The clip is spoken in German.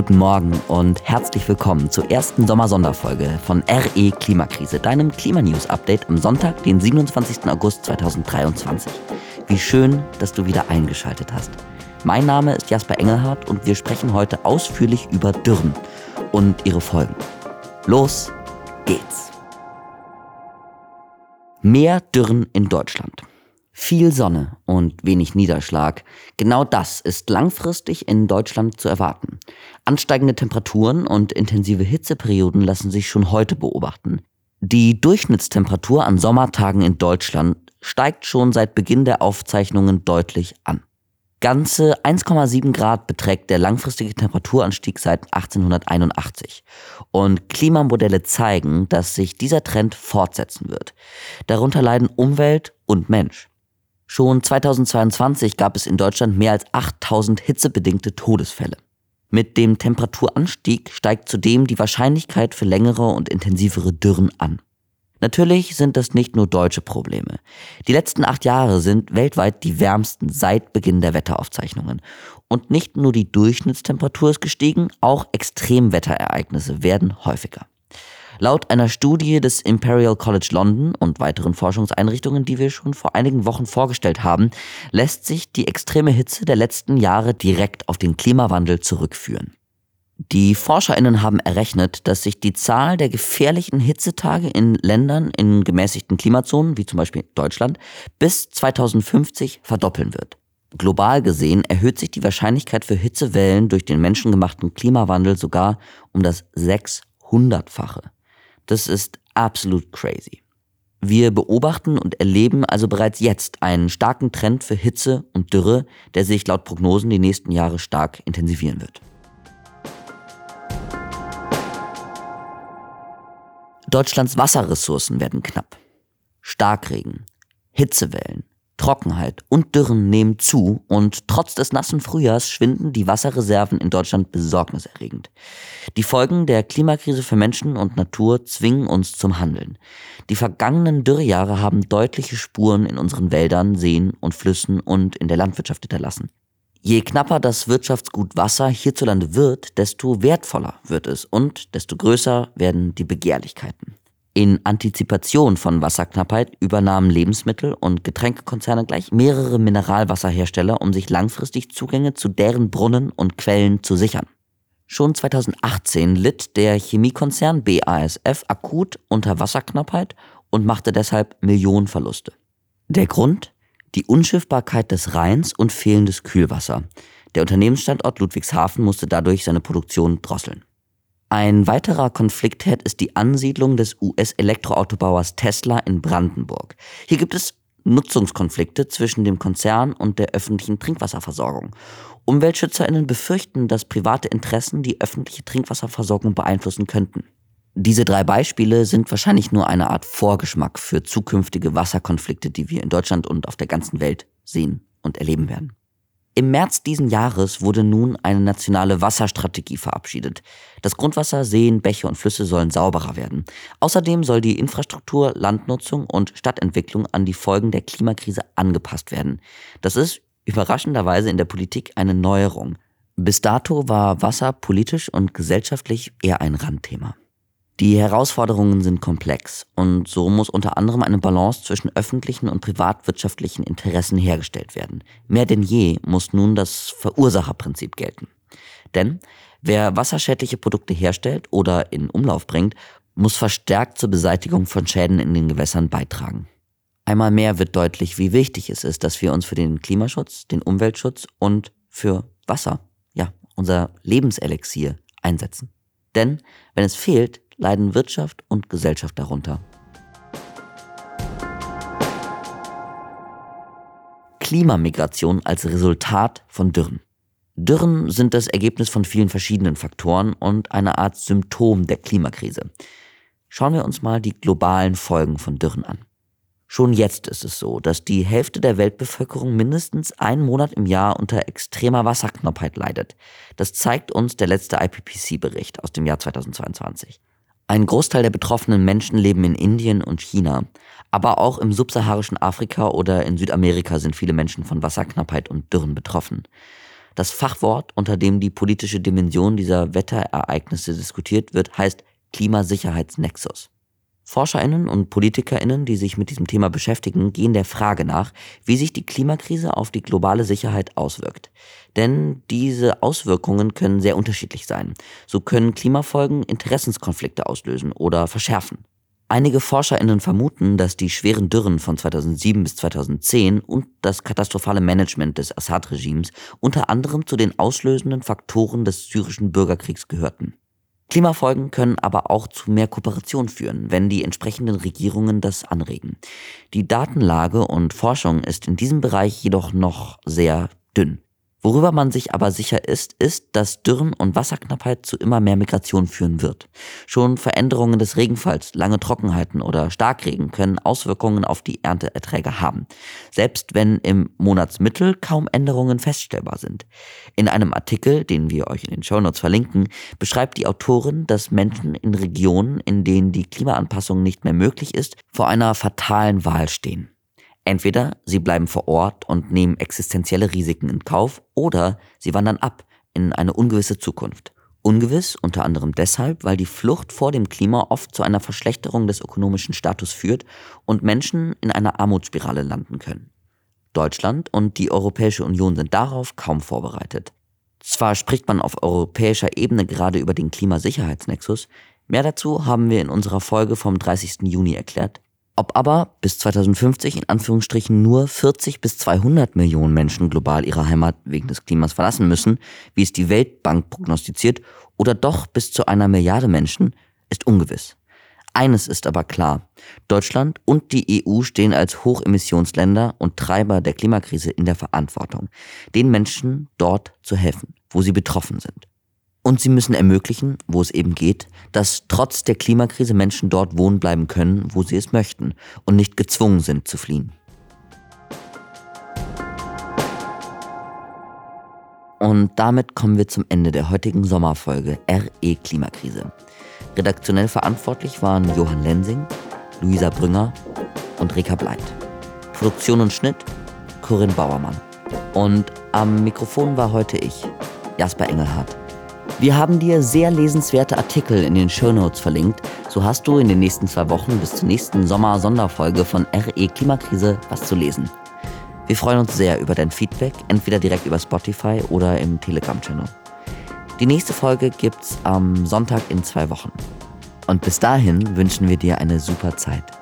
guten Morgen und herzlich willkommen zur ersten Sommersonderfolge von RE Klimakrise, deinem Klimanews-Update am Sonntag, den 27. August 2023. Wie schön, dass du wieder eingeschaltet hast. Mein Name ist Jasper Engelhardt und wir sprechen heute ausführlich über Dürren und ihre Folgen. Los geht's! Mehr Dürren in Deutschland. Viel Sonne und wenig Niederschlag. Genau das ist langfristig in Deutschland zu erwarten. Ansteigende Temperaturen und intensive Hitzeperioden lassen sich schon heute beobachten. Die Durchschnittstemperatur an Sommertagen in Deutschland steigt schon seit Beginn der Aufzeichnungen deutlich an. Ganze 1,7 Grad beträgt der langfristige Temperaturanstieg seit 1881. Und Klimamodelle zeigen, dass sich dieser Trend fortsetzen wird. Darunter leiden Umwelt und Mensch. Schon 2022 gab es in Deutschland mehr als 8000 hitzebedingte Todesfälle. Mit dem Temperaturanstieg steigt zudem die Wahrscheinlichkeit für längere und intensivere Dürren an. Natürlich sind das nicht nur deutsche Probleme. Die letzten acht Jahre sind weltweit die wärmsten seit Beginn der Wetteraufzeichnungen. Und nicht nur die Durchschnittstemperatur ist gestiegen, auch Extremwetterereignisse werden häufiger. Laut einer Studie des Imperial College London und weiteren Forschungseinrichtungen, die wir schon vor einigen Wochen vorgestellt haben, lässt sich die extreme Hitze der letzten Jahre direkt auf den Klimawandel zurückführen. Die Forscherinnen haben errechnet, dass sich die Zahl der gefährlichen Hitzetage in Ländern in gemäßigten Klimazonen, wie zum Beispiel Deutschland, bis 2050 verdoppeln wird. Global gesehen erhöht sich die Wahrscheinlichkeit für Hitzewellen durch den menschengemachten Klimawandel sogar um das 600-fache. Das ist absolut crazy. Wir beobachten und erleben also bereits jetzt einen starken Trend für Hitze und Dürre, der sich laut Prognosen die nächsten Jahre stark intensivieren wird. Deutschlands Wasserressourcen werden knapp. Starkregen, Hitzewellen, Trockenheit und Dürren nehmen zu und trotz des nassen Frühjahrs schwinden die Wasserreserven in Deutschland besorgniserregend. Die Folgen der Klimakrise für Menschen und Natur zwingen uns zum Handeln. Die vergangenen Dürrejahre haben deutliche Spuren in unseren Wäldern, Seen und Flüssen und in der Landwirtschaft hinterlassen. Je knapper das Wirtschaftsgut Wasser hierzulande wird, desto wertvoller wird es und desto größer werden die Begehrlichkeiten. In Antizipation von Wasserknappheit übernahmen Lebensmittel- und Getränkekonzerne gleich mehrere Mineralwasserhersteller, um sich langfristig Zugänge zu deren Brunnen und Quellen zu sichern. Schon 2018 litt der Chemiekonzern BASF akut unter Wasserknappheit und machte deshalb Millionenverluste. Der Grund? Die Unschiffbarkeit des Rheins und fehlendes Kühlwasser. Der Unternehmensstandort Ludwigshafen musste dadurch seine Produktion drosseln. Ein weiterer Konfliktherd ist die Ansiedlung des US-Elektroautobauers Tesla in Brandenburg. Hier gibt es Nutzungskonflikte zwischen dem Konzern und der öffentlichen Trinkwasserversorgung. Umweltschützerinnen befürchten, dass private Interessen die öffentliche Trinkwasserversorgung beeinflussen könnten. Diese drei Beispiele sind wahrscheinlich nur eine Art Vorgeschmack für zukünftige Wasserkonflikte, die wir in Deutschland und auf der ganzen Welt sehen und erleben werden. Im März diesen Jahres wurde nun eine nationale Wasserstrategie verabschiedet. Das Grundwasser, Seen, Bäche und Flüsse sollen sauberer werden. Außerdem soll die Infrastruktur, Landnutzung und Stadtentwicklung an die Folgen der Klimakrise angepasst werden. Das ist überraschenderweise in der Politik eine Neuerung. Bis dato war Wasser politisch und gesellschaftlich eher ein Randthema. Die Herausforderungen sind komplex und so muss unter anderem eine Balance zwischen öffentlichen und privatwirtschaftlichen Interessen hergestellt werden. Mehr denn je muss nun das Verursacherprinzip gelten. Denn wer wasserschädliche Produkte herstellt oder in Umlauf bringt, muss verstärkt zur Beseitigung von Schäden in den Gewässern beitragen. Einmal mehr wird deutlich, wie wichtig es ist, dass wir uns für den Klimaschutz, den Umweltschutz und für Wasser, ja, unser Lebenselixier einsetzen. Denn wenn es fehlt, leiden Wirtschaft und Gesellschaft darunter. Klimamigration als Resultat von Dürren. Dürren sind das Ergebnis von vielen verschiedenen Faktoren und eine Art Symptom der Klimakrise. Schauen wir uns mal die globalen Folgen von Dürren an. Schon jetzt ist es so, dass die Hälfte der Weltbevölkerung mindestens einen Monat im Jahr unter extremer Wasserknappheit leidet. Das zeigt uns der letzte IPCC-Bericht aus dem Jahr 2022. Ein Großteil der betroffenen Menschen leben in Indien und China, aber auch im subsaharischen Afrika oder in Südamerika sind viele Menschen von Wasserknappheit und Dürren betroffen. Das Fachwort, unter dem die politische Dimension dieser Wetterereignisse diskutiert wird, heißt Klimasicherheitsnexus. Forscherinnen und Politikerinnen, die sich mit diesem Thema beschäftigen, gehen der Frage nach, wie sich die Klimakrise auf die globale Sicherheit auswirkt. Denn diese Auswirkungen können sehr unterschiedlich sein. So können Klimafolgen Interessenskonflikte auslösen oder verschärfen. Einige Forscherinnen vermuten, dass die schweren Dürren von 2007 bis 2010 und das katastrophale Management des Assad-Regimes unter anderem zu den auslösenden Faktoren des syrischen Bürgerkriegs gehörten. Klimafolgen können aber auch zu mehr Kooperation führen, wenn die entsprechenden Regierungen das anregen. Die Datenlage und Forschung ist in diesem Bereich jedoch noch sehr dünn. Worüber man sich aber sicher ist, ist, dass Dürren und Wasserknappheit zu immer mehr Migration führen wird. Schon Veränderungen des Regenfalls, lange Trockenheiten oder Starkregen können Auswirkungen auf die Ernteerträge haben, selbst wenn im Monatsmittel kaum Änderungen feststellbar sind. In einem Artikel, den wir euch in den Shownotes verlinken, beschreibt die Autorin, dass Menschen in Regionen, in denen die Klimaanpassung nicht mehr möglich ist, vor einer fatalen Wahl stehen. Entweder sie bleiben vor Ort und nehmen existenzielle Risiken in Kauf oder sie wandern ab in eine ungewisse Zukunft. Ungewiss unter anderem deshalb, weil die Flucht vor dem Klima oft zu einer Verschlechterung des ökonomischen Status führt und Menschen in einer Armutsspirale landen können. Deutschland und die Europäische Union sind darauf kaum vorbereitet. Zwar spricht man auf europäischer Ebene gerade über den Klimasicherheitsnexus, mehr dazu haben wir in unserer Folge vom 30. Juni erklärt, ob aber bis 2050 in Anführungsstrichen nur 40 bis 200 Millionen Menschen global ihre Heimat wegen des Klimas verlassen müssen, wie es die Weltbank prognostiziert, oder doch bis zu einer Milliarde Menschen, ist ungewiss. Eines ist aber klar. Deutschland und die EU stehen als Hochemissionsländer und Treiber der Klimakrise in der Verantwortung, den Menschen dort zu helfen, wo sie betroffen sind. Und sie müssen ermöglichen, wo es eben geht, dass trotz der Klimakrise Menschen dort wohnen bleiben können, wo sie es möchten und nicht gezwungen sind zu fliehen. Und damit kommen wir zum Ende der heutigen Sommerfolge RE Klimakrise. Redaktionell verantwortlich waren Johann Lensing, Luisa Brünger und Rika Bleit. Produktion und Schnitt Corinne Bauermann. Und am Mikrofon war heute ich, Jasper Engelhardt. Wir haben dir sehr lesenswerte Artikel in den Shownotes verlinkt. So hast du in den nächsten zwei Wochen bis zur nächsten Sommer-Sonderfolge von RE Klimakrise was zu lesen. Wir freuen uns sehr über dein Feedback, entweder direkt über Spotify oder im Telegram-Channel. Die nächste Folge gibt's am Sonntag in zwei Wochen. Und bis dahin wünschen wir dir eine super Zeit.